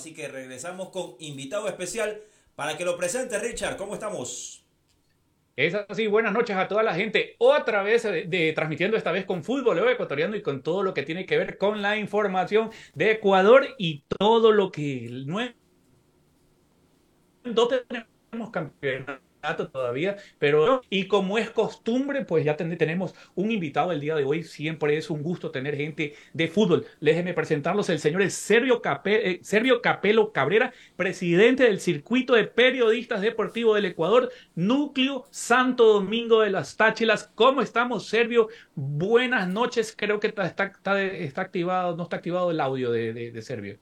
así que regresamos con invitado especial para que lo presente Richard. ¿Cómo estamos? Es así, buenas noches a toda la gente. Otra vez de, de- transmitiendo esta vez con fútbol ecuatoriano y con todo lo que tiene que ver con la información de Ecuador y todo lo que no tenemos campeonato todavía, pero y como es costumbre, pues ya ten- tenemos un invitado el día de hoy. Siempre es un gusto tener gente de fútbol. Déjenme presentarlos el señor Sergio, Cape- eh, Sergio Capelo Cabrera, presidente del Circuito de Periodistas Deportivos del Ecuador, Núcleo Santo Domingo de las Táchilas. ¿Cómo estamos, Sergio? Buenas noches. Creo que está- está activado, no está activado el audio de, de, de Sergio.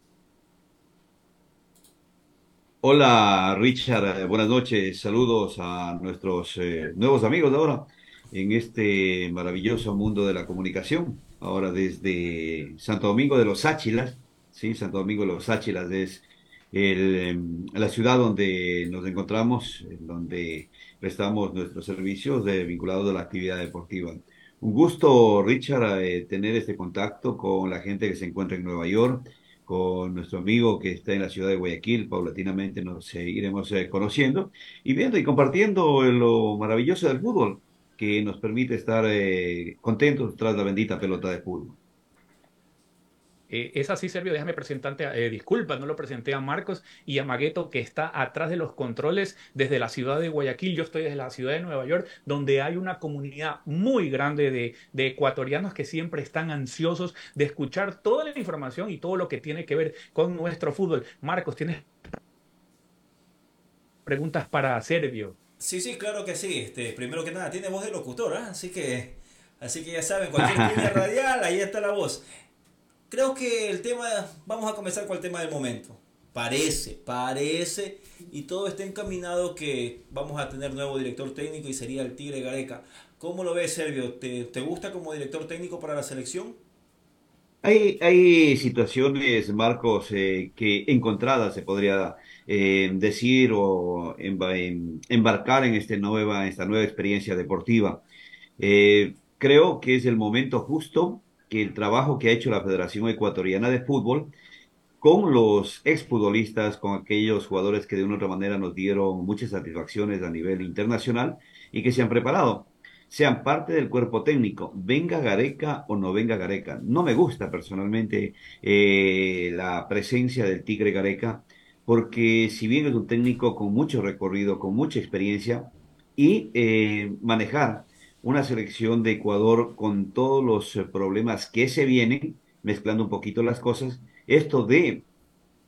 Hola Richard, Eh, buenas noches, saludos a nuestros eh, nuevos amigos de ahora en este maravilloso mundo de la comunicación. Ahora desde Santo Domingo de los Áchilas, sí, Santo Domingo de los Áchilas es em, la ciudad donde nos encontramos, en donde prestamos nuestros servicios de, vinculados a la actividad deportiva. Un gusto, Richard, eh, tener este contacto con la gente que se encuentra en Nueva York con nuestro amigo que está en la ciudad de Guayaquil. Paulatinamente nos eh, iremos eh, conociendo y viendo y compartiendo lo maravilloso del fútbol que nos permite estar eh, contentos tras la bendita pelota de fútbol. Eh, es así, Sergio, déjame presentarte, eh, disculpa, no lo presenté a Marcos y a Magueto, que está atrás de los controles desde la ciudad de Guayaquil. Yo estoy desde la ciudad de Nueva York, donde hay una comunidad muy grande de, de ecuatorianos que siempre están ansiosos de escuchar toda la información y todo lo que tiene que ver con nuestro fútbol. Marcos, ¿tienes preguntas para Sergio? Sí, sí, claro que sí. Este, primero que nada, tiene voz de locutor, ¿ah? así que, así que ya saben, cualquier línea radial, ahí está la voz. Creo que el tema, vamos a comenzar con el tema del momento. Parece, parece, y todo está encaminado que vamos a tener nuevo director técnico y sería el Tigre Gareca. ¿Cómo lo ves, Servio? ¿Te, te gusta como director técnico para la selección? Hay, hay situaciones, Marcos, eh, que encontradas se podría eh, decir o emba- em- embarcar en este nueva, esta nueva experiencia deportiva. Eh, creo que es el momento justo que el trabajo que ha hecho la Federación Ecuatoriana de Fútbol con los exfutbolistas, con aquellos jugadores que de una u otra manera nos dieron muchas satisfacciones a nivel internacional y que se han preparado, sean parte del cuerpo técnico, venga Gareca o no venga Gareca. No me gusta personalmente eh, la presencia del Tigre Gareca, porque si bien es un técnico con mucho recorrido, con mucha experiencia, y eh, manejar una selección de Ecuador con todos los eh, problemas que se vienen, mezclando un poquito las cosas, esto de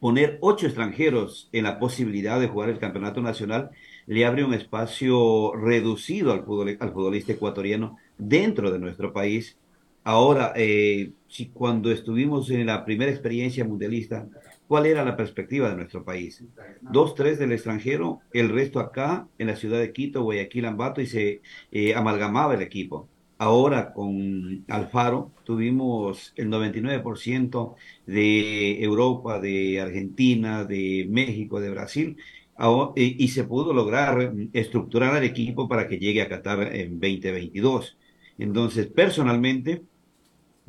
poner ocho extranjeros en la posibilidad de jugar el campeonato nacional le abre un espacio reducido al, al futbolista ecuatoriano dentro de nuestro país. Ahora, eh, si cuando estuvimos en la primera experiencia mundialista, ¿cuál era la perspectiva de nuestro país? Dos, tres del extranjero, el resto acá, en la ciudad de Quito, Guayaquil, Ambato, y se eh, amalgamaba el equipo. Ahora con Alfaro tuvimos el 99% de Europa, de Argentina, de México, de Brasil, y, se pudo lograr estructurar al equipo para que llegue a Qatar en 2022. Entonces, personalmente,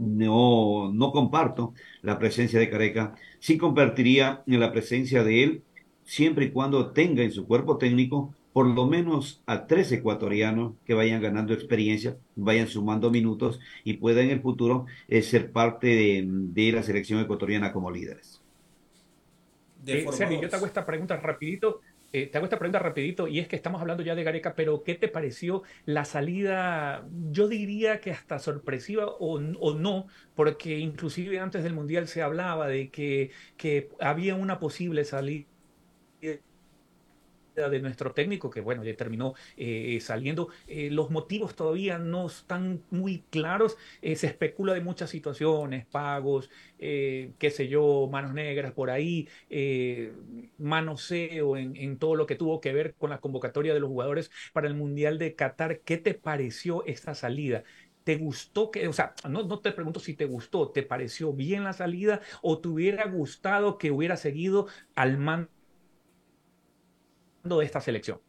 no, no comparto la presencia de Careca, sí compartiría en la presencia de él siempre y cuando tenga en su cuerpo técnico por lo menos a tres ecuatorianos que vayan ganando experiencia, vayan sumando minutos y puedan en el futuro eh, ser parte de, de la selección ecuatoriana como líderes. De Eh, Sergio, yo te hago esta pregunta rapidito. Eh, te hago esta pregunta rapidito y es que estamos hablando ya de Gareca, pero ¿qué te pareció la salida? Yo diría que hasta sorpresiva o, o no, porque inclusive antes del Mundial se hablaba de que, que había una posible salida de nuestro técnico, que bueno, ya terminó eh, saliendo. Eh, los motivos todavía no están muy claros. Eh, se especula de muchas situaciones, pagos, qué sé yo, manos negras por ahí, manoseo en, en todo lo que tuvo que ver con la convocatoria de los jugadores para el Mundial de Qatar. ¿Qué te pareció esta salida? ¿Te gustó que, o sea, no, no, te pregunto si te gustó, ¿te pareció bien la salida o te hubiera gustado que hubiera seguido al mando de esta selección?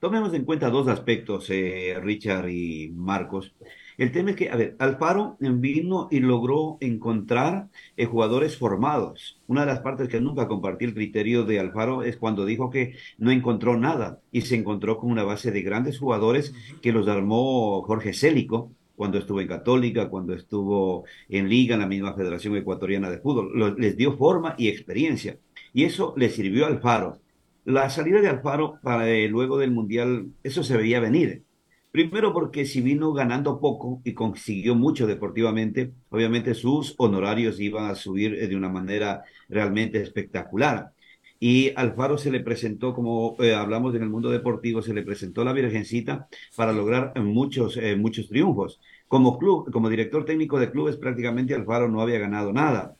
Tomemos en cuenta dos aspectos, eh, Richard y Marcos. El tema es que, a ver, Alfaro vino y logró encontrar eh, jugadores formados. Una de las partes que nunca compartí el criterio de Alfaro es cuando dijo que no encontró nada y se encontró con una base de grandes jugadores que los armó Jorge Célico cuando estuvo en Católica, cuando estuvo en Liga, en la misma Federación Ecuatoriana de Fútbol. les dio forma y experiencia. Y eso le sirvió a Alfaro la salida de Alfaro para eh, luego del Mundial, eso se veía venir. Primero porque si vino ganando poco y consiguió mucho deportivamente, obviamente sus honorarios iban a subir eh, de una manera realmente espectacular. Y Alfaro se le presentó, como eh, hablamos en el mundo deportivo, se le presentó la Virgencita para lograr muchos, muchos triunfos. Como club, como director técnico de clubes, prácticamente Alfaro no había ganado nada.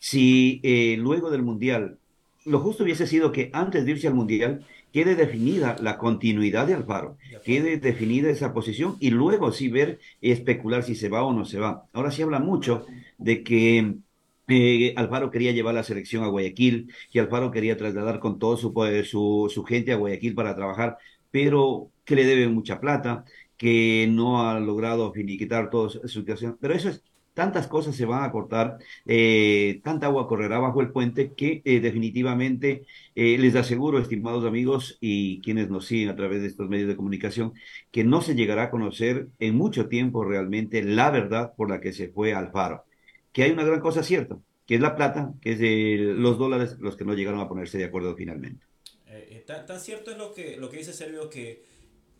Si luego del Mundial lo justo hubiese sido que antes de irse al Mundial quede definida la continuidad de Alfaro, quede definida esa posición y luego sí ver y especular si se va o no se va. Ahora sí habla mucho de que eh, Alfaro quería llevar la selección a Guayaquil, que Alfaro quería trasladar con todo su, su, su gente a Guayaquil para trabajar, pero que le debe mucha plata, que no ha logrado finiquitar toda su situación. Pero eso es tantas cosas se van a cortar, eh, tanta agua correrá bajo el puente que eh, definitivamente eh, les aseguro, estimados amigos y quienes nos siguen a través de estos medios de comunicación, que no se llegará a conocer en mucho tiempo realmente la verdad por la que se fue al faro. Que hay una gran cosa cierta, que es la plata, que es de los dólares los que no llegaron a ponerse de acuerdo finalmente. tan, cierto es lo que, lo que dice Sergio que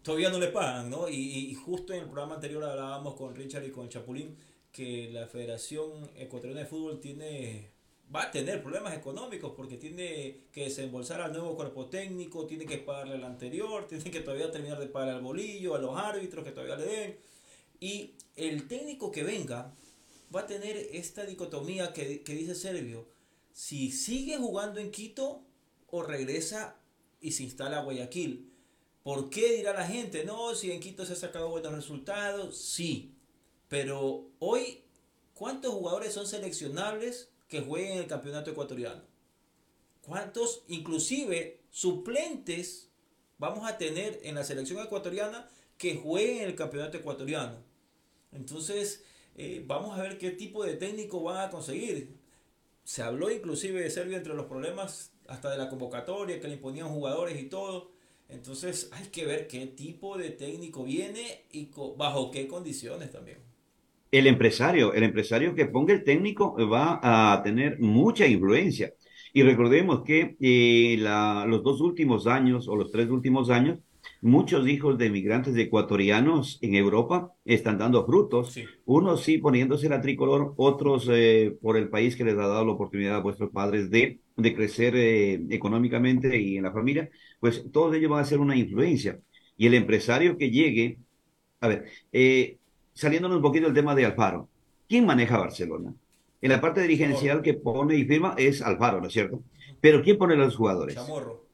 todavía no le pagan, ¿no? Y, justo en el programa anterior hablábamos con Richard y con Chapulín que la Federación Ecuatoriana de Fútbol tiene va a tener problemas económicos porque tiene que desembolsar al nuevo cuerpo técnico, tiene que pagarle al anterior, tiene que todavía terminar de pagar al bolillo, a los árbitros que todavía le den. Y el técnico que venga va a tener esta dicotomía que, que dice Servio, si sigue jugando en Quito o regresa y se instala a Guayaquil. ¿Por qué dirá la gente? No, si en Quito se ha sacado buenos resultados, sí, pero hoy, ¿cuántos jugadores son seleccionables que jueguen en el campeonato ecuatoriano? ¿Cuántos, inclusive, suplentes vamos a tener en la selección ecuatoriana que jueguen en el campeonato ecuatoriano? Entonces, eh, vamos a ver qué tipo de técnico van a conseguir. Se habló inclusive de Serbia entre los problemas hasta de la convocatoria, que le imponían jugadores y todo. Entonces hay que ver qué tipo de técnico viene y bajo qué condiciones también. El empresario, el empresario que ponga el técnico va a tener mucha influencia. Y recordemos que eh, la, los dos últimos años o los tres últimos años, muchos hijos de migrantes ecuatorianos en Europa están dando frutos. Unos sí poniéndose la tricolor, otros eh, por el país que les ha dado la oportunidad a vuestros padres de, de crecer eh, económicamente y en la familia, pues todos ellos van a ser una influencia. Y el empresario que llegue, a ver, eh, saliéndonos un poquito del tema de Alfaro, ¿quién maneja Barcelona? En la parte dirigencial que pone y firma es Alfaro, ¿no es cierto? Pero ¿quién pone a los jugadores? Chamorro.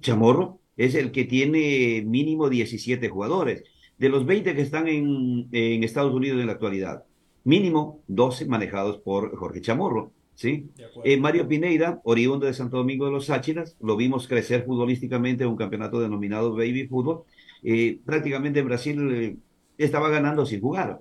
Chamorro es el que tiene mínimo 17 jugadores. De los 20 que están en, en Estados Unidos en la actualidad, mínimo 12 manejados por Jorge Chamorro. ¿sí? Eh, Mario Pineida, oriundo de Santo Domingo de los Sáchiras, lo vimos crecer futbolísticamente en un campeonato denominado Baby Fútbol. Eh, prácticamente en Brasil eh, estaba ganando sin jugar.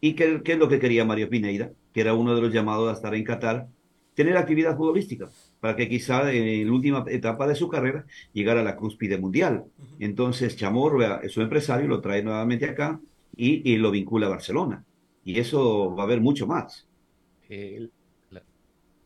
¿Y qué, es lo que quería Mario Pineida? Que era uno de los llamados a estar en Qatar, tener actividad futbolística, para que quizá en la última etapa de su carrera llegara a la cúspide mundial. Entonces Chamorro, su empresario, lo trae nuevamente acá y, lo vincula a Barcelona. Y eso va a haber mucho más. El,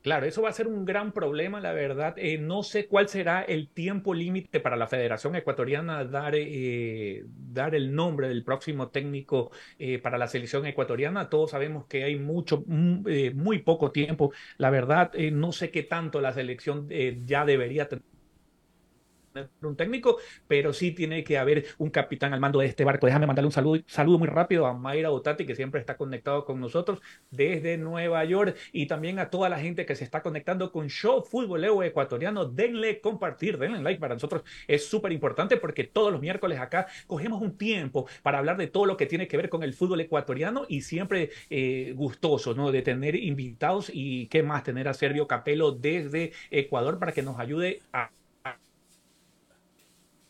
Claro, eso va a ser un gran problema, la verdad. Eh, no sé cuál será el tiempo límite para la Federación Ecuatoriana dar, eh, dar el nombre del próximo técnico eh, para la selección ecuatoriana. Todos sabemos que hay mucho, mm, eh, muy poco tiempo. La verdad, eh, no sé qué tanto la selección ya debería tener un técnico, pero sí tiene que haber un capitán al mando de este barco. Déjame mandarle un saludo, saludo muy rápido a Mayra Otati, que siempre está conectado con nosotros desde Nueva York, y también a toda la gente que se está conectando con Show Futboleo Ecuatoriano. Denle compartir, denle like para nosotros. Es súper importante porque todos los miércoles acá cogemos un tiempo para hablar de todo lo que tiene que ver con el fútbol ecuatoriano y siempre eh, gustoso, ¿no? De tener invitados y qué más, tener a Sergio Capello desde Ecuador para que nos ayude a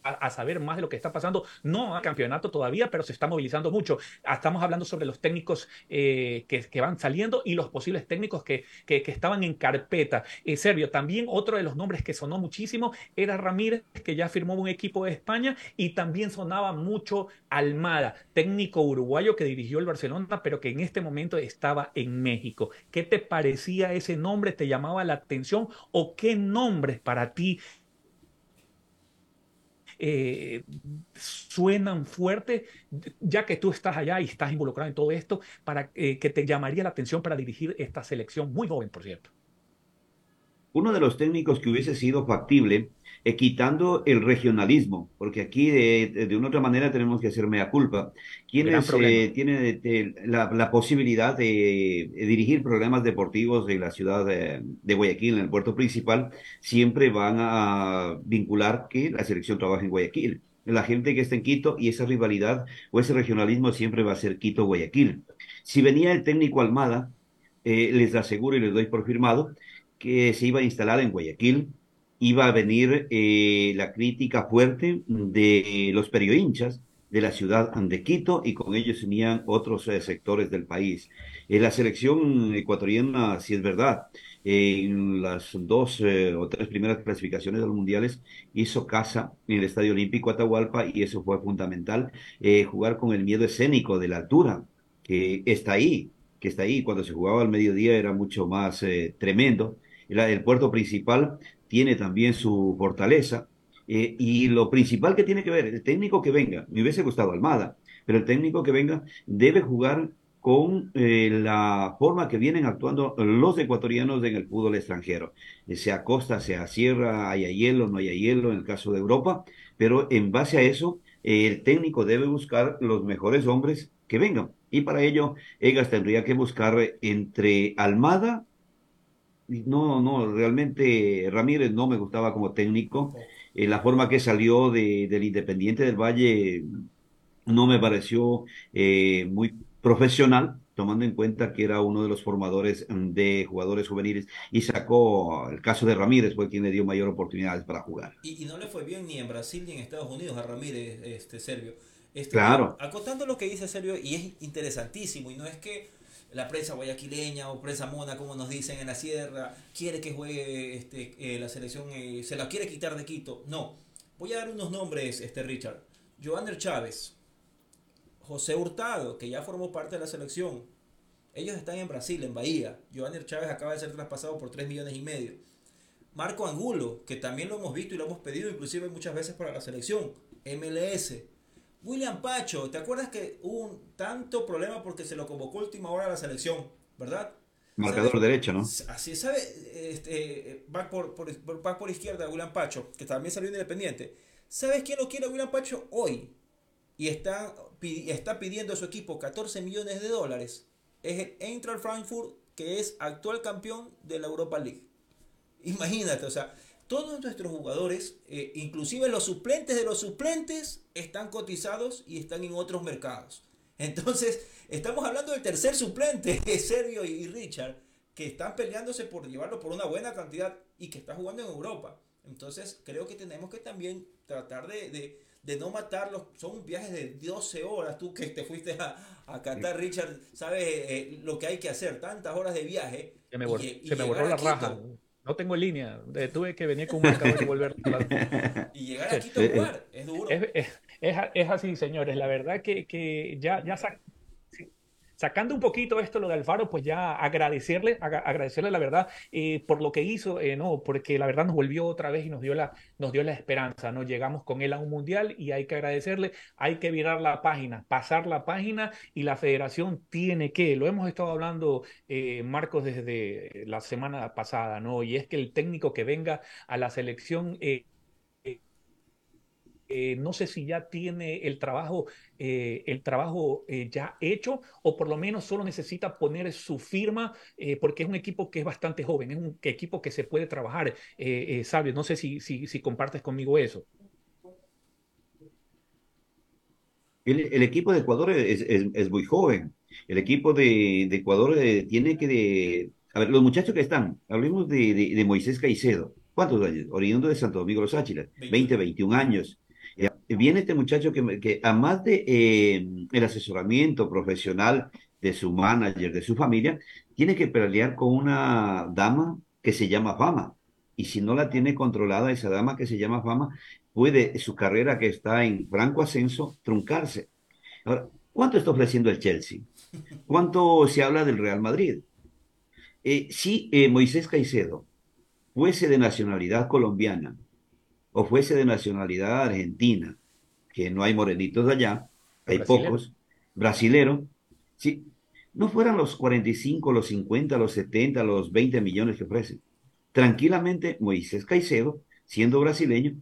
a, saber más de lo que está pasando. No hay campeonato todavía, pero se está movilizando mucho. Estamos hablando sobre los técnicos eh, que, van saliendo y los posibles técnicos que, que, estaban en carpeta. Eh, Sergio, también otro de los nombres que sonó muchísimo era Ramírez, que ya firmó un equipo de España, y también sonaba mucho Almada, técnico uruguayo que dirigió el Barcelona, pero que en este momento estaba en México. ¿Qué te parecía ese nombre? ¿Te llamaba la atención? ¿O qué nombres para ti eh, suenan fuerte, ya que tú estás allá y estás involucrado en todo esto, para eh, que te llamaría la atención para dirigir esta selección muy joven, por cierto. Uno de los técnicos que hubiese sido factible, eh, quitando el regionalismo, porque aquí de, de, una otra manera tenemos que hacer mea culpa. Quienes eh, tienen la, la, posibilidad de, de, dirigir programas deportivos de la ciudad de, de, Guayaquil, en el puerto principal, siempre van a vincular que la selección trabaja en Guayaquil. La gente que está en Quito y esa rivalidad o ese regionalismo siempre va a ser Quito-Guayaquil. Si venía el técnico Almada, eh, les aseguro y les doy por firmado, que se iba a instalar en Guayaquil, iba a venir eh, la crítica fuerte de los periodinchas de la ciudad de Quito y con ellos venían otros eh, sectores del país. Eh, la selección ecuatoriana, si es verdad, en las dos eh, o tres primeras clasificaciones de los mundiales hizo casa en el Estadio Olímpico Atahualpa y eso fue fundamental, jugar con el miedo escénico de la altura, que está ahí, que está ahí. Cuando se jugaba al mediodía era mucho más tremendo el puerto principal tiene también su fortaleza. Eh, y lo principal que tiene que ver, el técnico que venga, me hubiese gustado Almada, pero el técnico que venga debe jugar con eh, la forma que vienen actuando los ecuatorianos en el fútbol extranjero. Eh, sea costa, sea sierra, haya hielo, no haya hielo en el caso de Europa, pero en base a eso, el técnico debe buscar los mejores hombres que vengan. Y para ello, Egas tendría que buscar entre Almada no, no, realmente Ramírez no me gustaba como técnico. Eh, la forma que salió de, del Independiente del Valle no me pareció eh, muy profesional, tomando en cuenta que era uno de los formadores de jugadores juveniles y sacó el caso de Ramírez, fue quien le dio mayor oportunidades para jugar. Y, y no le fue bien ni en Brasil ni en Estados Unidos a Ramírez, este Sergio. Este, claro. Acotando lo que dice Sergio, y es interesantísimo, y no es que la prensa guayaquileña o prensa mona, como nos dicen en la sierra, quiere que juegue este, eh, la selección, eh, se la quiere quitar de Quito. No. Voy a dar unos nombres, este Richard. Joander Chávez, José Hurtado, que ya formó parte de la selección. Ellos están en Brasil, en Bahía. Joander Chávez acaba de ser traspasado por 3 millones y medio. Marco Angulo, que también lo hemos visto y lo hemos pedido inclusive muchas veces para la selección. MLS. William Pacho, ¿te acuerdas que hubo un tanto problema porque se lo convocó última hora a la selección, verdad? Marcador ¿Sabe? derecho, ¿no? Así ¿sabe? Este, va por, por, por, por izquierda William Pacho, que también salió independiente. ¿Sabes quién lo quiere William Pacho hoy? Y está, está pidiendo a su equipo 14 millones de dólares. Es el Eintracht Frankfurt, que es actual campeón de la Europa League. Imagínate, o sea, todos nuestros jugadores, eh, inclusive los suplentes de los suplentes, están cotizados y están en otros mercados. Entonces, estamos hablando del tercer suplente, Sergio y Richard, que están peleándose por llevarlo por una buena cantidad y que está jugando en Europa. Entonces, creo que tenemos que también tratar de, de, de no matarlos. Son viajes de 12 horas. Tú que te fuiste a, a Qatar, Richard, sabes eh, lo que hay que hacer. Tantas horas de viaje. Se me, borró, y, se me borró la raja. No tengo línea. Tuve que venir con un marcador y volver. y llegar aquí a jugar es duro. Es, es, es, es, así, señores. La verdad que, que ya, ya. Sacando un poquito esto lo de Alfaro, pues ya agradecerle, agradecerle la verdad eh, por lo que hizo, eh, no, porque la verdad nos volvió otra vez y nos dio la, nos dio la esperanza, ¿no? Llegamos con él a un mundial y hay que agradecerle, hay que virar la página, pasar la página y la federación tiene que, lo hemos estado hablando, eh, Marcos, desde la semana pasada, ¿no? Y es que el técnico que venga a la selección... Eh, no sé si ya tiene el trabajo, eh, el trabajo eh, ya hecho o por lo menos solo necesita poner su firma porque es un equipo que es bastante joven, es un equipo que se puede trabajar, Sabio. No sé si, si, si compartes conmigo eso. El, equipo de Ecuador es, es, muy joven. El equipo de, de Ecuador tiene que... De, a ver, los muchachos que están, hablemos de, de, Moisés Caicedo. ¿Cuántos años? Oriundo de Santo Domingo Los Áchilas. 20, 21 años viene este muchacho que, que además de eh, el asesoramiento profesional de su manager, de su familia, tiene que pelear con una dama que se llama Fama. Y si no la tiene controlada esa dama que se llama Fama, puede su carrera que está en franco ascenso truncarse. Ahora, ¿cuánto está ofreciendo el Chelsea? ¿Cuánto se habla del Real Madrid? Eh, si eh, Moisés Caicedo fuese de nacionalidad colombiana o fuese de nacionalidad argentina, que no hay morenitos allá, hay pocos, brasilero, si no fueran los 45, los 50, los 70, los 20 millones que ofrecen, tranquilamente Moisés Caicedo, siendo brasileño,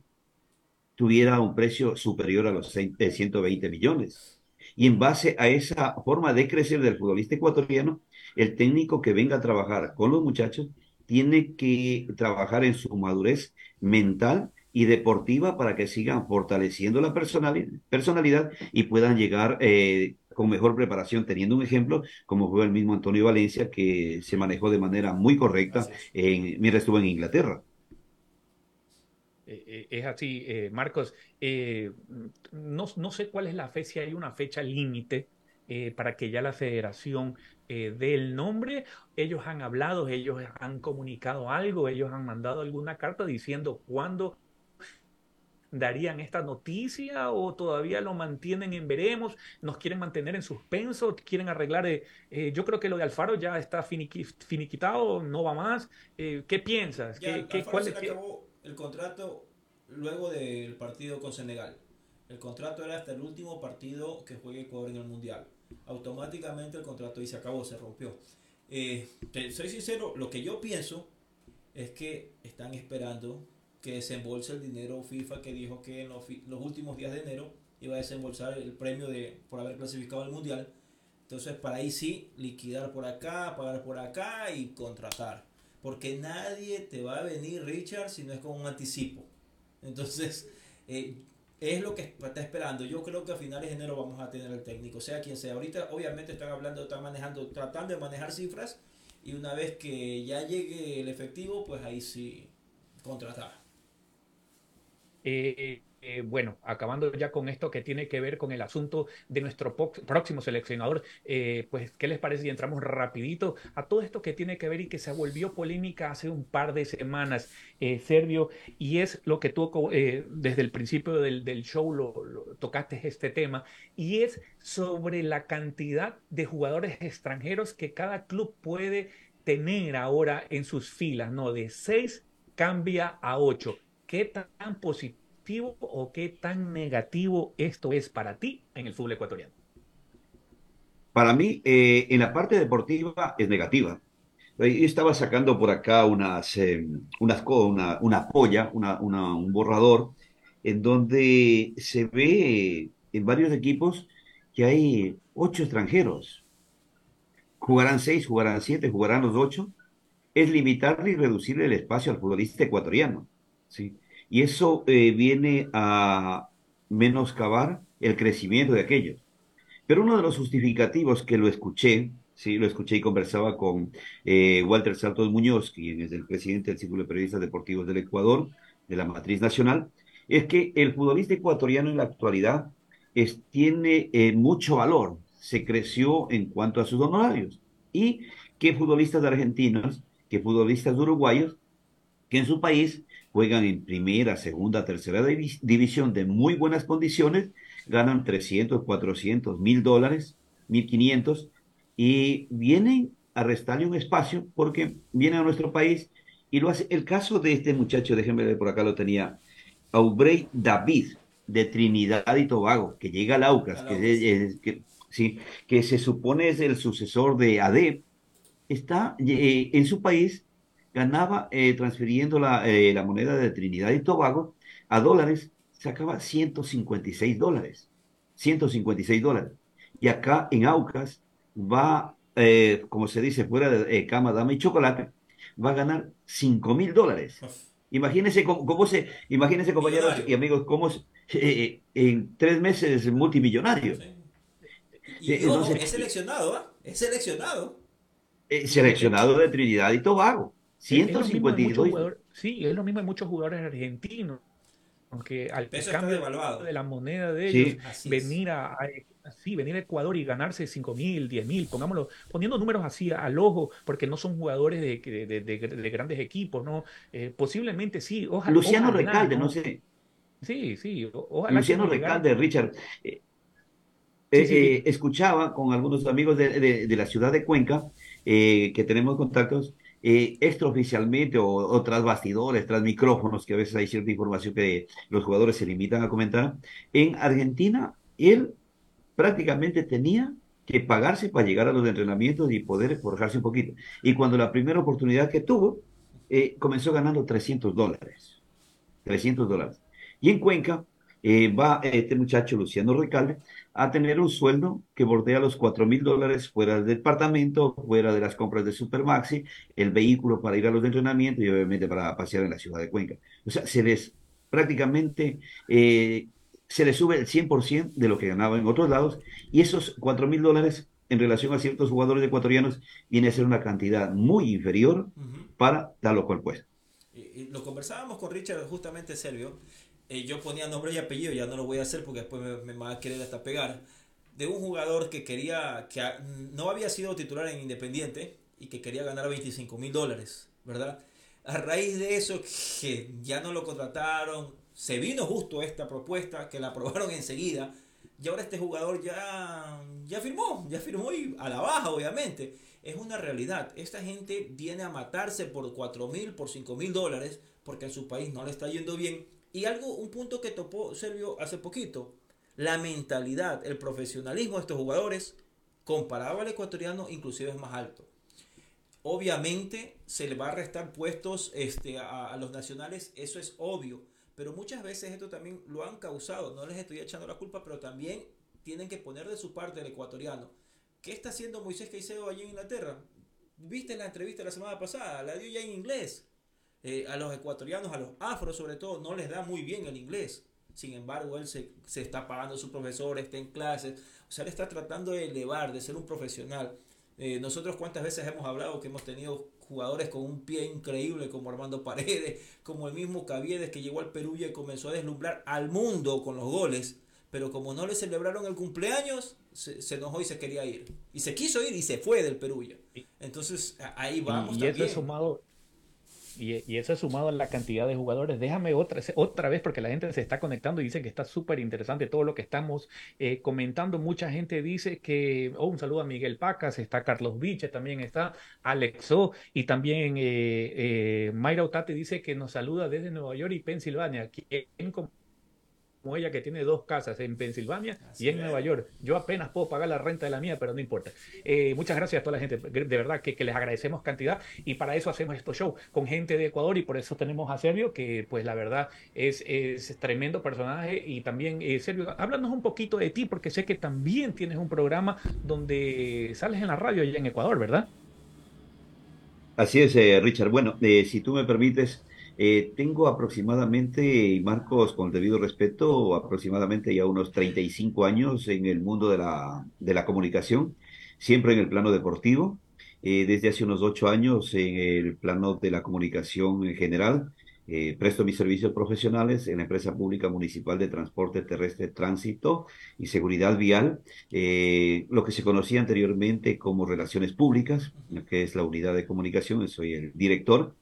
tuviera un precio superior a los 120 millones. Y en base a esa forma de crecer del futbolista ecuatoriano, el técnico que venga a trabajar con los muchachos tiene que trabajar en su madurez mental y deportiva para que sigan fortaleciendo la personalidad y puedan llegar eh, con mejor preparación, teniendo un ejemplo como fue el mismo Antonio Valencia, que se manejó de manera muy correcta en, mientras estuvo en Inglaterra. Eh, eh, es así, Marcos. no, no, sé cuál es la fecha, si hay una fecha límite para que ya la federación dé el nombre. Ellos han hablado, ellos han comunicado algo, ellos han mandado alguna carta diciendo cuándo darían esta noticia o todavía lo mantienen en veremos, nos quieren mantener en suspenso, quieren arreglar, eh, eh, yo creo que lo de Alfaro ya está finiquitado, no va más, eh, ¿qué piensas? ¿Qué, qué, cuál, se acabó el contrato luego del partido con Senegal. El contrato era hasta el último partido que juegue Ecuador en el Mundial. Automáticamente el contrato ahí se acabó, se rompió. soy sincero, lo que yo pienso es que están esperando que desembolse el dinero FIFA que dijo que en los, últimos días de enero iba a desembolsar el premio de por haber clasificado al mundial. Entonces, para ahí sí, liquidar por acá, pagar por acá y contratar. Porque nadie te va a venir, Richard, si no es con un anticipo. Entonces, eh, es lo que está esperando. Yo creo que a finales de enero vamos a tener el técnico, sea quien sea. Ahorita, obviamente, están hablando, están manejando, tratando de manejar cifras. Y una vez que ya llegue el efectivo, pues ahí sí contratar. Eh, eh, bueno, acabando ya con esto que tiene que ver con el asunto de nuestro próximo seleccionador, eh, pues, ¿qué les parece si entramos rapidito a todo esto que tiene que ver y que se volvió polémica hace un par de semanas, Servio, y es lo que tú desde el principio del, show lo, tocaste este tema, y es sobre la cantidad de jugadores extranjeros que cada club puede tener ahora en sus filas, ¿no? De seis cambia a ocho. ¿Qué tan positivo o qué tan negativo esto es para ti en el fútbol ecuatoriano? Para mí, eh, en la parte deportiva es negativa. Yo estaba sacando por acá unas, eh, unas una, una polla, una, un borrador, en donde se ve en varios equipos que hay ocho extranjeros. Jugarán seis, jugarán siete, jugarán los ocho. Es limitarle y reducir el espacio al futbolista ecuatoriano. ¿Sí? Y eso eh, viene a menoscabar el crecimiento de aquellos. Pero uno de los justificativos que lo escuché, sí, lo escuché y conversaba con eh, Walter Santos Muñoz, quien es el presidente del Círculo de Periodistas Deportivos del Ecuador, de la matriz nacional, es que el futbolista ecuatoriano en la actualidad es, tiene eh, mucho valor, se creció en cuanto a sus honorarios. Y que futbolistas argentinos, que futbolistas uruguayos, que en su país juegan en primera, segunda, tercera división de muy buenas condiciones, ganan 300, 400, mil dólares, 1500, y vienen a restarle un espacio porque vienen a nuestro país y lo hace. El caso de este muchacho, déjenme ver, por acá lo tenía, Aubrey David, de Trinidad y Tobago, que llega al Aucas, Al que, Aucas. es- es- que- sí, que se supone es el sucesor de AD, está eh, en su país, ganaba eh, transfiriendo la, eh, la moneda de Trinidad y Tobago a dólares, sacaba 156 dólares. 156 dólares. Y acá en Aucas va, eh, como se dice, fuera de eh, cama, dama y chocolate, va a ganar 5 mil dólares. Imagínense cómo, cómo se, imagínense compañeros y amigos, cómo se- en tres meses multimillonario. Sí. Y, Sí, ojo, entonces- es seleccionado, ¿ah? Es seleccionado. Eh, seleccionado de Trinidad y Tobago. Es lo mismo de muchos 152. jugadores- sí, es lo mismo de muchos jugadores argentinos. Aunque al Peso está cambio de la moneda de ellos, venir a, a- sí, venir a Ecuador y ganarse 5 mil, 10 mil, pongámoslo, poniendo números así al ojo, porque no son jugadores de, de- de- de- de grandes equipos, ¿no? Eh, posiblemente sí. Oja- Luciano ojalá, Recalde, ¿no? no sé. Sí, sí. ojalá Luciano Recalde, Richard. eh, Sí, eh, sí, eh, sí. escuchaba con algunos amigos de, de- de la ciudad de Cuenca, eh, que tenemos contactos, eh, extraoficialmente o, o tras bastidores, tras micrófonos, que a veces hay cierta información que los jugadores se limitan a comentar. En Argentina, él prácticamente tenía que pagarse para llegar a los entrenamientos y poder forjarse un poquito. Y cuando la primera oportunidad que tuvo, eh, comenzó ganando 300 dólares. 300 dólares. Y en Cuenca eh, va este muchacho, Luciano Recalde, a tener un sueldo que bordea los 4 mil dólares fuera del departamento, fuera de las compras de Supermaxi, el vehículo para ir a los entrenamientos y obviamente para pasear en la ciudad de Cuenca. O sea, se les prácticamente eh, se les sube el 100% de lo que ganaba en otros lados y esos 4 mil dólares en relación a ciertos jugadores ecuatorianos viene a ser una cantidad muy inferior Ujú. para tal o cual puesto. Y, y lo conversábamos con Richard justamente Servio. Eh, yo ponía nombre y apellido, ya no lo voy a hacer porque después me, me va a querer hasta pegar. De un jugador que quería, que no había sido titular en Independiente y que quería ganar 25 mil dólares, ¿verdad? A raíz de eso, que ya no lo contrataron, se vino justo esta propuesta, que la aprobaron enseguida. Y ahora este jugador ya, ya firmó, ya firmó y a la baja, obviamente. Es una realidad. Esta gente viene a matarse por 4 mil, por 5 mil dólares, porque en su país no le está yendo bien. Y algo, un punto que topó Servio hace poquito, la mentalidad, el profesionalismo de estos jugadores, comparado al ecuatoriano, inclusive es más alto. Obviamente se le va a restar puestos este, a, los nacionales, eso es obvio, pero muchas veces esto también lo han causado, no les estoy echando la culpa, pero también tienen que poner de su parte el ecuatoriano. ¿Qué está haciendo Moisés Caicedo allí en Inglaterra? ¿Viste la entrevista la semana pasada? La dio ya en inglés. Eh, a los ecuatorianos, a los afros sobre todo, no les da muy bien el inglés. Sin embargo, él se, se está pagando a su profesor, está en clases. O sea, él está tratando de elevar, de ser un profesional. Eh, nosotros cuántas veces hemos hablado que hemos tenido jugadores con un pie increíble como Armando Paredes, como el mismo Caviedes que llegó al Perú y comenzó a deslumbrar al mundo con los goles, pero como no le celebraron el cumpleaños, se, se enojó y se quería ir. Y se quiso ir y se fue del Perú ya. Entonces ahí vamos y, y también. sumado y, y eso es sumado a la cantidad de jugadores. Déjame otra, otra vez porque la gente se está conectando y dice que está súper interesante todo lo que estamos eh, comentando. Mucha gente dice que, oh, un saludo a Miguel Pacas, está Carlos Viche, también está Alexo y también eh, eh, Mayra Otate dice que nos saluda desde Nueva York y Pensilvania. ¿Quién como ella que tiene dos casas en Pensilvania Así y en es. Nueva York. Yo apenas puedo pagar la renta de la mía, pero no importa. Eh, muchas gracias a toda la gente, de verdad que, que, les agradecemos cantidad y para eso hacemos estos shows con gente de Ecuador y por eso tenemos a Servio, que pues la verdad es, es tremendo personaje y también, eh, Servio, háblanos un poquito de ti porque sé que también tienes un programa donde sales en la radio allá en Ecuador, ¿verdad? Así es, eh, Richard. Bueno, eh, si tú me permites, eh, tengo aproximadamente, Marcos, con el debido respeto, aproximadamente ya unos 35 años en el mundo de la, de la comunicación, siempre en el plano deportivo, eh, desde hace unos ocho años en el plano de la comunicación en general. Eh, presto mis servicios profesionales en la empresa pública municipal de transporte terrestre, tránsito y seguridad vial, lo que se conocía anteriormente como relaciones públicas, que es la unidad de comunicación, soy el director.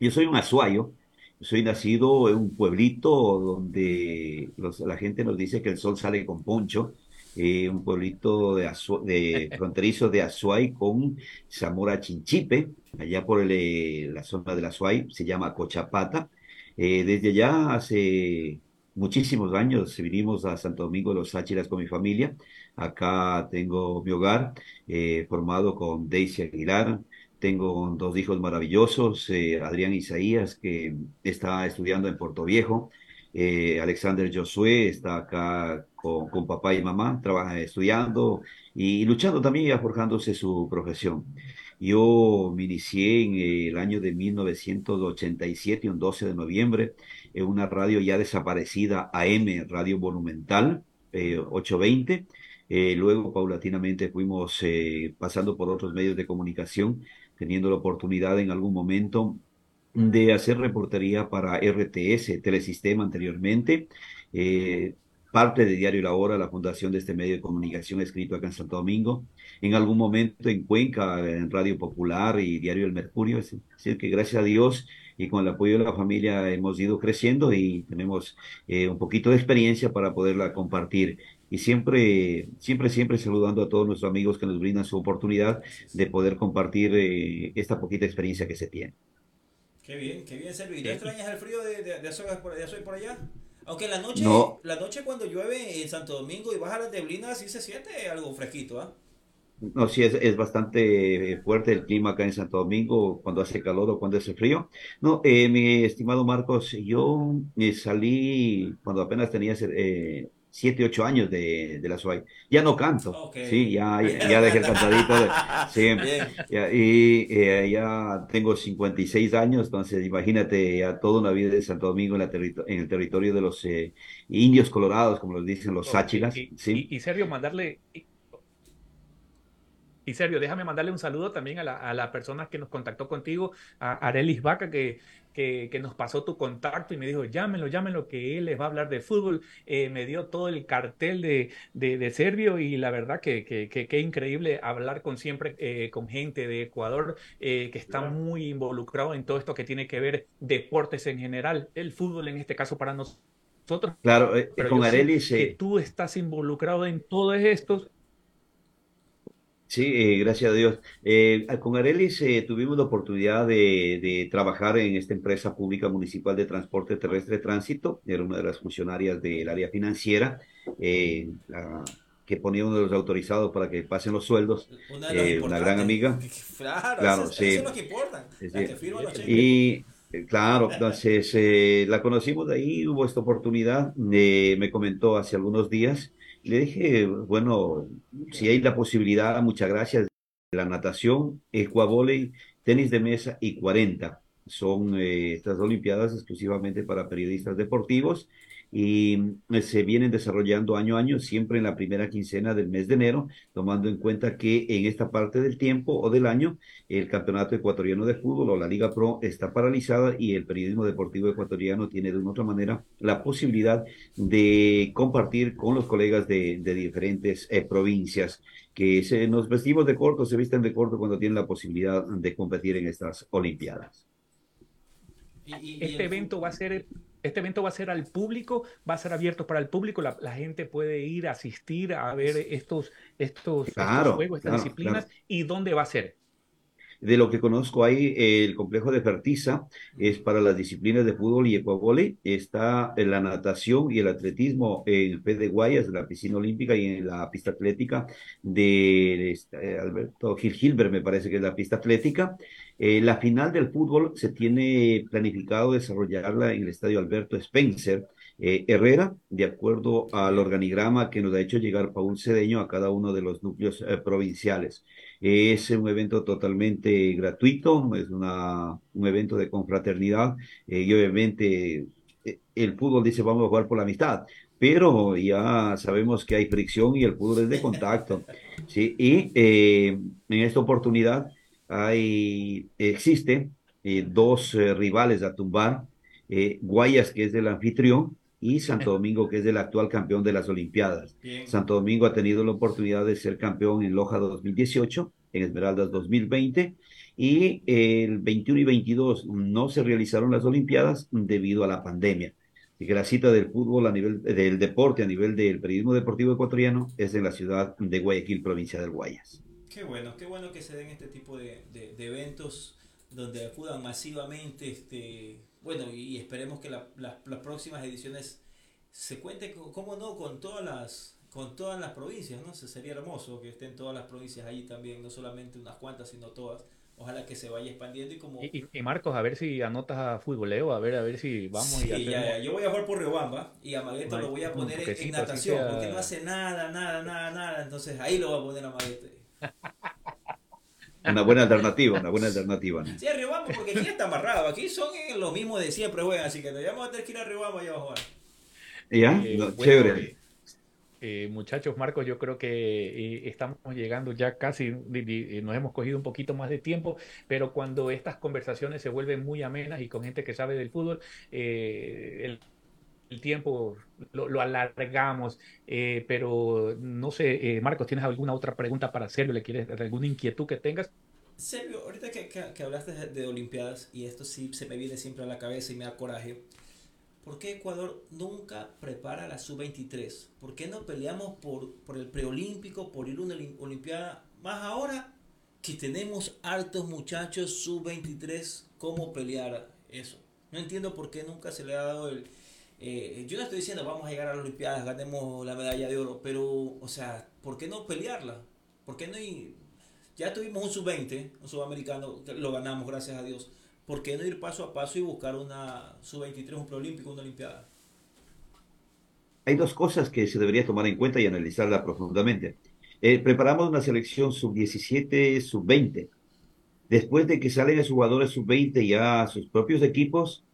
Yo soy un azuayo, soy nacido en un pueblito donde los- la gente nos dice que el sol sale con poncho. eh, un pueblito de, de fronterizo de Azuay con Zamora Chinchipe, allá por el, la zona de Azuay, se llama Cochapata. desde allá hace muchísimos años vinimos a Santo Domingo de los Sáchiras con mi familia. Acá tengo mi hogar formado con Daisy Aguilar, tengo dos hijos maravillosos, eh, Adrián Isaías, que está estudiando en Puerto Viejo, eh, Alexander Josué está acá con, con, papá y mamá, trabaja estudiando y luchando también y forjándose su profesión. Yo me inicié en el año de 1987, un 12 de noviembre, en una radio ya desaparecida, AM, Radio Monumental, 820. Eh, luego, paulatinamente, fuimos pasando por otros medios de comunicación teniendo la oportunidad en algún momento de hacer reportería para RTS, Telesistema anteriormente, eh, parte de Diario La Hora, la fundación de este medio de comunicación escrito acá en Santo Domingo, en algún momento en Cuenca, en Radio Popular y Diario El Mercurio, es decir, que gracias a Dios y con el apoyo de la familia hemos ido creciendo y tenemos eh, un poquito de experiencia para poderla compartir y siempre, siempre, siempre saludando a todos nuestros amigos que nos brindan su oportunidad de poder compartir eh, esta poquita experiencia que se tiene. Qué bien, qué bien, Sergio. ¿Y no extrañas el frío de, de, de, por, de por allá? Aunque la noche, la noche cuando llueve en Santo Domingo y baja las neblinas, sí se siente algo fresquito, ¿ah? No, sí, es, es, bastante fuerte el clima acá en Santo Domingo, cuando hace calor o cuando hace frío. No, eh, mi estimado Marcos, yo eh, salí cuando apenas tenía eh, siete, ocho años de, de la SUAY. Ya no canto, sí, ya, ya, dejé el cantadito. sí, y eh, ya tengo 56 años, entonces imagínate ya toda una vida de Santo Domingo en, la en el territorio de los eh, indios colorados, como los dicen los sáchilas. Y, ¿sí? y, Sergio, mandarle... Y Sergio, déjame mandarle un saludo también a la, a la persona que nos contactó contigo, a Arelis Vaca, que que, nos pasó tu contacto y me dijo, llámenlo, llámenlo, que él les va a hablar de fútbol. Eh, me dio todo el cartel de, de, Servio y la verdad que, que, increíble hablar con siempre eh, con gente de Ecuador eh, que está muy involucrado en todo esto que tiene que ver deportes en general, el fútbol en este caso para nosotros. Claro, con Arelis. Que tú estás involucrado en todos estos Sí, eh, gracias a Dios. Eh, con Arelis eh, tuvimos la oportunidad de, de, trabajar en esta empresa pública municipal de transporte terrestre tránsito. Era una de las funcionarias del área financiera, la, que ponía uno de los autorizados para que pasen los sueldos. Una, una gran amiga. Claro, claro eso, sí. eso, es lo que importa. Sí, y claro, entonces la conocimos de ahí, hubo esta oportunidad. me comentó hace algunos días le dije, bueno, si hay la posibilidad, muchas gracias. La natación, ecuavoley, tenis de mesa y 40. Son eh, estas Olimpiadas exclusivamente para periodistas deportivos y eh, se vienen desarrollando año a año, siempre en la primera quincena del mes de enero, tomando en cuenta que en esta parte del tiempo o del año el Campeonato Ecuatoriano de Fútbol o la Liga Pro está paralizada y el periodismo deportivo ecuatoriano tiene de una otra manera la posibilidad de compartir con los colegas de, de diferentes eh, provincias que se, nos vestimos de corto, se visten de corto cuando tienen la posibilidad de competir en estas Olimpiadas. Este evento va a ser este evento va a ser al público, va a ser abierto para el público, la, gente puede ir a asistir a ver estos, estos, juegos, estas disciplinas, y dónde va a ser. De lo que conozco ahí, el complejo de Fertiza es para las disciplinas de fútbol y ecuavole. Está en la natación y el atletismo en el P de Guayas, en la piscina olímpica y en la pista atlética de este, Alberto Gil Gilbert, me parece que es la pista atlética. Eh, la final del fútbol se tiene planificado desarrollarla en el estadio Alberto Spencer eh, Herrera, de acuerdo al organigrama que nos ha hecho llegar Paul Cedeño a cada uno de los núcleos eh, provinciales. Es un evento totalmente gratuito, es una, un evento de confraternidad y obviamente el fútbol dice vamos a jugar por la amistad, pero ya sabemos que hay fricción y el fútbol es de contacto. ¿sí? Y en esta oportunidad hay, existe eh, dos eh, rivales a tumbar, eh, Guayas, que es del anfitrión, y Santo Domingo, que es el actual campeón de las Olimpiadas. Santo Domingo ha tenido la oportunidad de ser campeón en Loja 2018, en Esmeraldas 2020, y el 21 y 22 no se realizaron las Olimpiadas debido a la pandemia. y que la cita del fútbol a nivel del deporte a nivel del periodismo deportivo ecuatoriano es en la ciudad de Guayaquil, provincia del Guayas. Qué bueno, qué bueno que se den este tipo de, de, de eventos donde acudan masivamente, este, bueno, y, esperemos que la, la, las próximas ediciones se cuente, cómo no, con todas las con todas las provincias, ¿no? Sería hermoso que estén todas las provincias ahí también, no solamente unas cuantas, sino todas. Ojalá que se vaya expandiendo y como... Y, y Marcos, a ver si anotas a futboleo, a ver, a ver si vamos sí, y ya, ya, yo voy a jugar por Riobamba y a Magueto lo voy a poner en, en, natación, sea... porque no hace nada, nada, nada, nada, entonces ahí lo voy a poner a Magueto. Una buena alternativa, una buena alternativa. ¿no? Sí, a Riobamba, porque aquí está amarrado, aquí son los mismos de siempre, juegan, así que vamos a tener que ir a Riobamba y a jugar. ¿Ya? Eh, no, bueno, chévere. Eh, muchachos, Marcos, yo creo que eh, estamos llegando ya casi, nos hemos cogido un poquito más de tiempo, pero cuando estas conversaciones se vuelven muy amenas y con gente que sabe del fútbol, eh, el, el, tiempo lo, lo alargamos, eh, pero no sé, Marcos, ¿tienes alguna otra pregunta para Sergio? ¿Le quieres alguna inquietud que tengas? Sergio, ahorita que, que, que hablaste de, de Olimpiadas, y esto sí se me viene siempre a la cabeza y me da coraje. ¿Por qué Ecuador nunca prepara la sub-23? ¿Por qué no peleamos por, por el preolímpico, por ir a una olimpiada? Más ahora que tenemos altos muchachos sub-23, ¿cómo pelear eso? No entiendo por qué nunca se le ha dado el... Eh, yo no estoy diciendo vamos a llegar a las olimpiadas, ganemos la medalla de oro, pero, o sea, ¿por qué no pelearla? ¿Por qué no ir? Ya tuvimos un sub-20, un sudamericano, lo ganamos, gracias a Dios. ¿por qué no ir paso a paso y buscar una sub-23, un preolímpico, una olimpiada? Hay dos cosas que se debería tomar en cuenta y analizarla profundamente. Eh, preparamos una selección sub-17, sub-20. Después de que salen los jugadores sub-20 ya a sus propios equipos,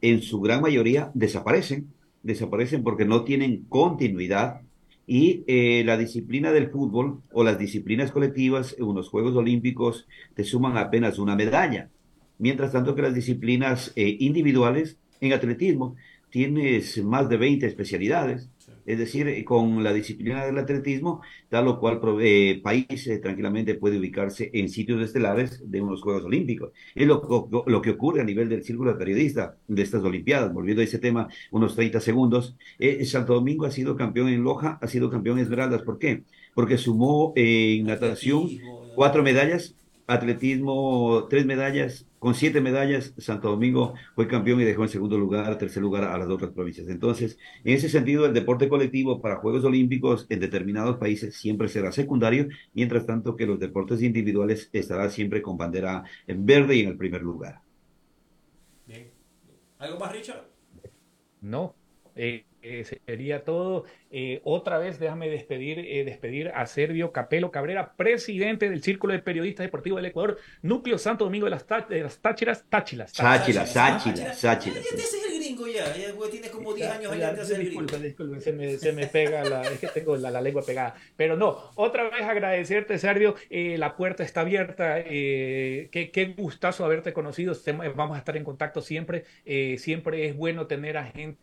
en su gran mayoría desaparecen. Desaparecen porque no tienen continuidad y eh, la disciplina del fútbol o las disciplinas colectivas en unos Juegos Olímpicos te suman apenas una medalla mientras tanto que las disciplinas eh, individuales en atletismo tienes más de 20 especialidades, es decir, eh, con la disciplina del atletismo, tal lo cual eh, país eh, tranquilamente puede ubicarse en sitios estelares de unos Juegos Olímpicos. Es lo, lo, lo, que ocurre a nivel del círculo de periodistas de estas Olimpiadas. Volviendo a ese tema, unos 30 segundos, eh, Santo Domingo ha sido campeón en Loja, ha sido campeón en Esmeraldas. ¿Por qué? Porque sumó en natación cuatro medallas, atletismo tres medallas, con siete medallas, Santo Domingo fue campeón y dejó en segundo lugar, tercer lugar a las otras provincias. Entonces, en ese sentido, el deporte colectivo para Juegos Olímpicos en determinados países siempre será secundario, mientras tanto que los deportes individuales estarán siempre con bandera en verde y en el primer lugar. Bien. ¿Algo más, Richard? No. Eh, eh, sería todo. Eh, otra vez déjame despedir, eh, despedir a Servio Capelo Cabrera, presidente del Círculo de Periodistas Deportivos del Ecuador, Núcleo Santo Domingo de las, de las Táchiras, Táchilas. Táchilas, Táchilas, Táchilas. Ya te haces el gringo ya, ya tienes como 10 años allá te haces el gringo. Disculpen, se me, se me pega, la, es que tengo la, la, lengua pegada. Pero no, otra vez agradecerte, Servio, eh, la puerta está abierta, eh, qué, qué, gustazo haberte conocido, vamos a estar en contacto siempre, eh, siempre es bueno tener a gente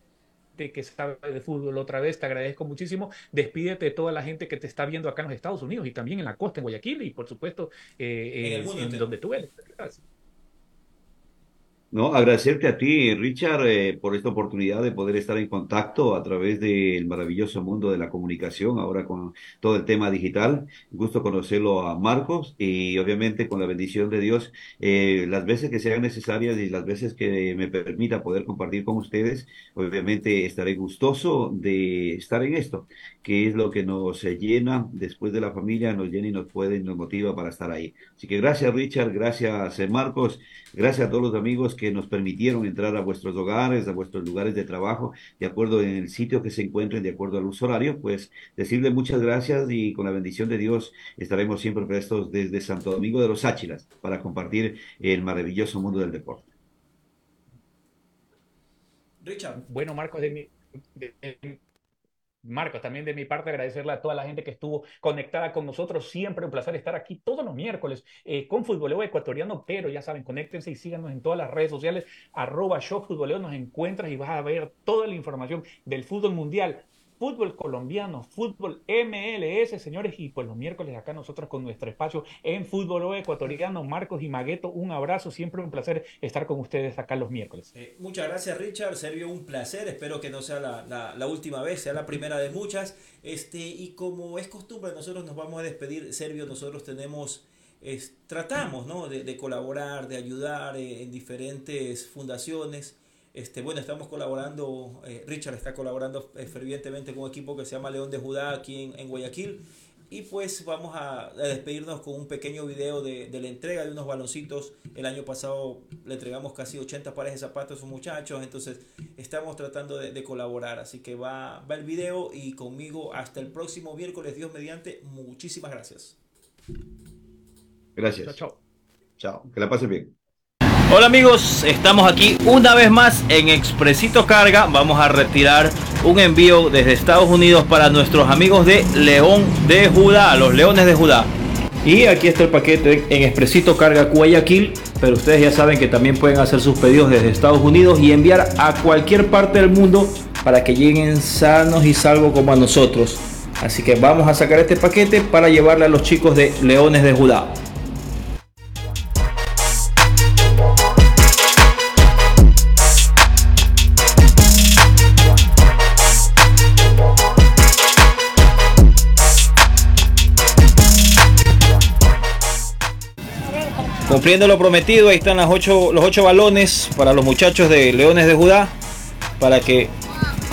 que sabe de fútbol otra vez, te agradezco muchísimo. Despídete de toda la gente que te está viendo acá en los Estados Unidos y también en la costa, en Guayaquil y por supuesto eh, en, en donde tú eres. Gracias. No, agradecerte a ti, Richard, eh, por esta oportunidad de poder estar en contacto a través del maravilloso mundo de la comunicación, ahora con todo el tema digital. Gusto conocerlo a Marcos y obviamente con la bendición de Dios, eh, las veces que sean necesarias y las veces que me permita poder compartir con ustedes, obviamente estaré gustoso de estar en esto, que es lo que nos llena después de la familia, nos llena y nos puede y nos motiva para estar ahí. Así que gracias, Richard, gracias, Marcos, gracias a todos los amigos que nos permitieron entrar a vuestros hogares, a vuestros lugares de trabajo, de acuerdo en el sitio que se encuentren, de acuerdo al uso horario, pues decirle muchas gracias y con la bendición de Dios estaremos siempre prestos desde Santo Domingo de los Áchilas para compartir el maravilloso mundo del deporte. Richard. Bueno, Marcos, de mi, de, de, Marcos, también de mi parte agradecerle a toda la gente que estuvo conectada con nosotros. Siempre un placer estar aquí todos los miércoles eh, con Futboleo Ecuatoriano, pero ya saben, conéctense y síganos en todas las redes sociales, arroba futboleo, nos encuentras y vas a ver toda la información del fútbol mundial, fútbol colombiano, fútbol MLS, señores, y pues los miércoles acá nosotros con nuestro espacio en fútbol ecuatoriano, Marcos y Magueto, un abrazo, siempre un placer estar con ustedes acá los miércoles. Eh, muchas gracias Richard, Servio, un placer, espero que no sea la, la, última vez, sea la primera de muchas, este, y como es costumbre, nosotros nos vamos a despedir, Servio, nosotros tenemos... Tratamos ¿no? de, de, colaborar, de ayudar eh, en diferentes fundaciones, este, bueno, estamos colaborando, eh, Richard está colaborando eh, fervientemente con un equipo que se llama León de Judá aquí en, en Guayaquil. Y pues vamos a, a, despedirnos con un pequeño video de, de, la entrega de unos baloncitos. El año pasado le entregamos casi 80 pares de zapatos a esos muchachos. Entonces estamos tratando de, de, colaborar. Así que va, va el video y conmigo hasta el próximo miércoles, Dios mediante. Muchísimas gracias. Gracias. Chao, chao. Chao. Que la pasen bien. Hola amigos, estamos aquí una vez más en Expresito Carga. Vamos a retirar un envío desde Estados Unidos para nuestros amigos de León de Judá, los Leones de Judá. Y aquí está el paquete en Expresito Carga Guayaquil, pero ustedes ya saben que también pueden hacer sus pedidos desde Estados Unidos y enviar a cualquier parte del mundo para que lleguen sanos y salvos como a nosotros. Así que vamos a sacar este paquete para llevarle a los chicos de Leones de Judá. Cumpliendo lo prometido, ahí están los ocho balones para los muchachos de Leones de Judá, para que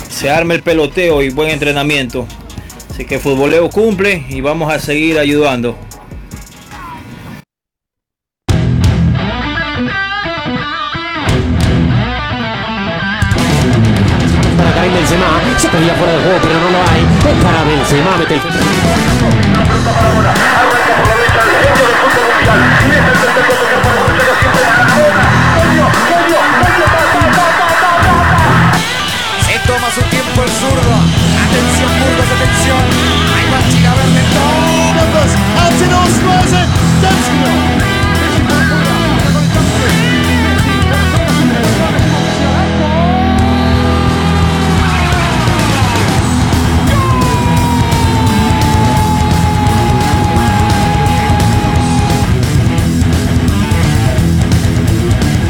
se arme el peloteo y buen entrenamiento. Así que Futboleo cumple y vamos a seguir ayudando.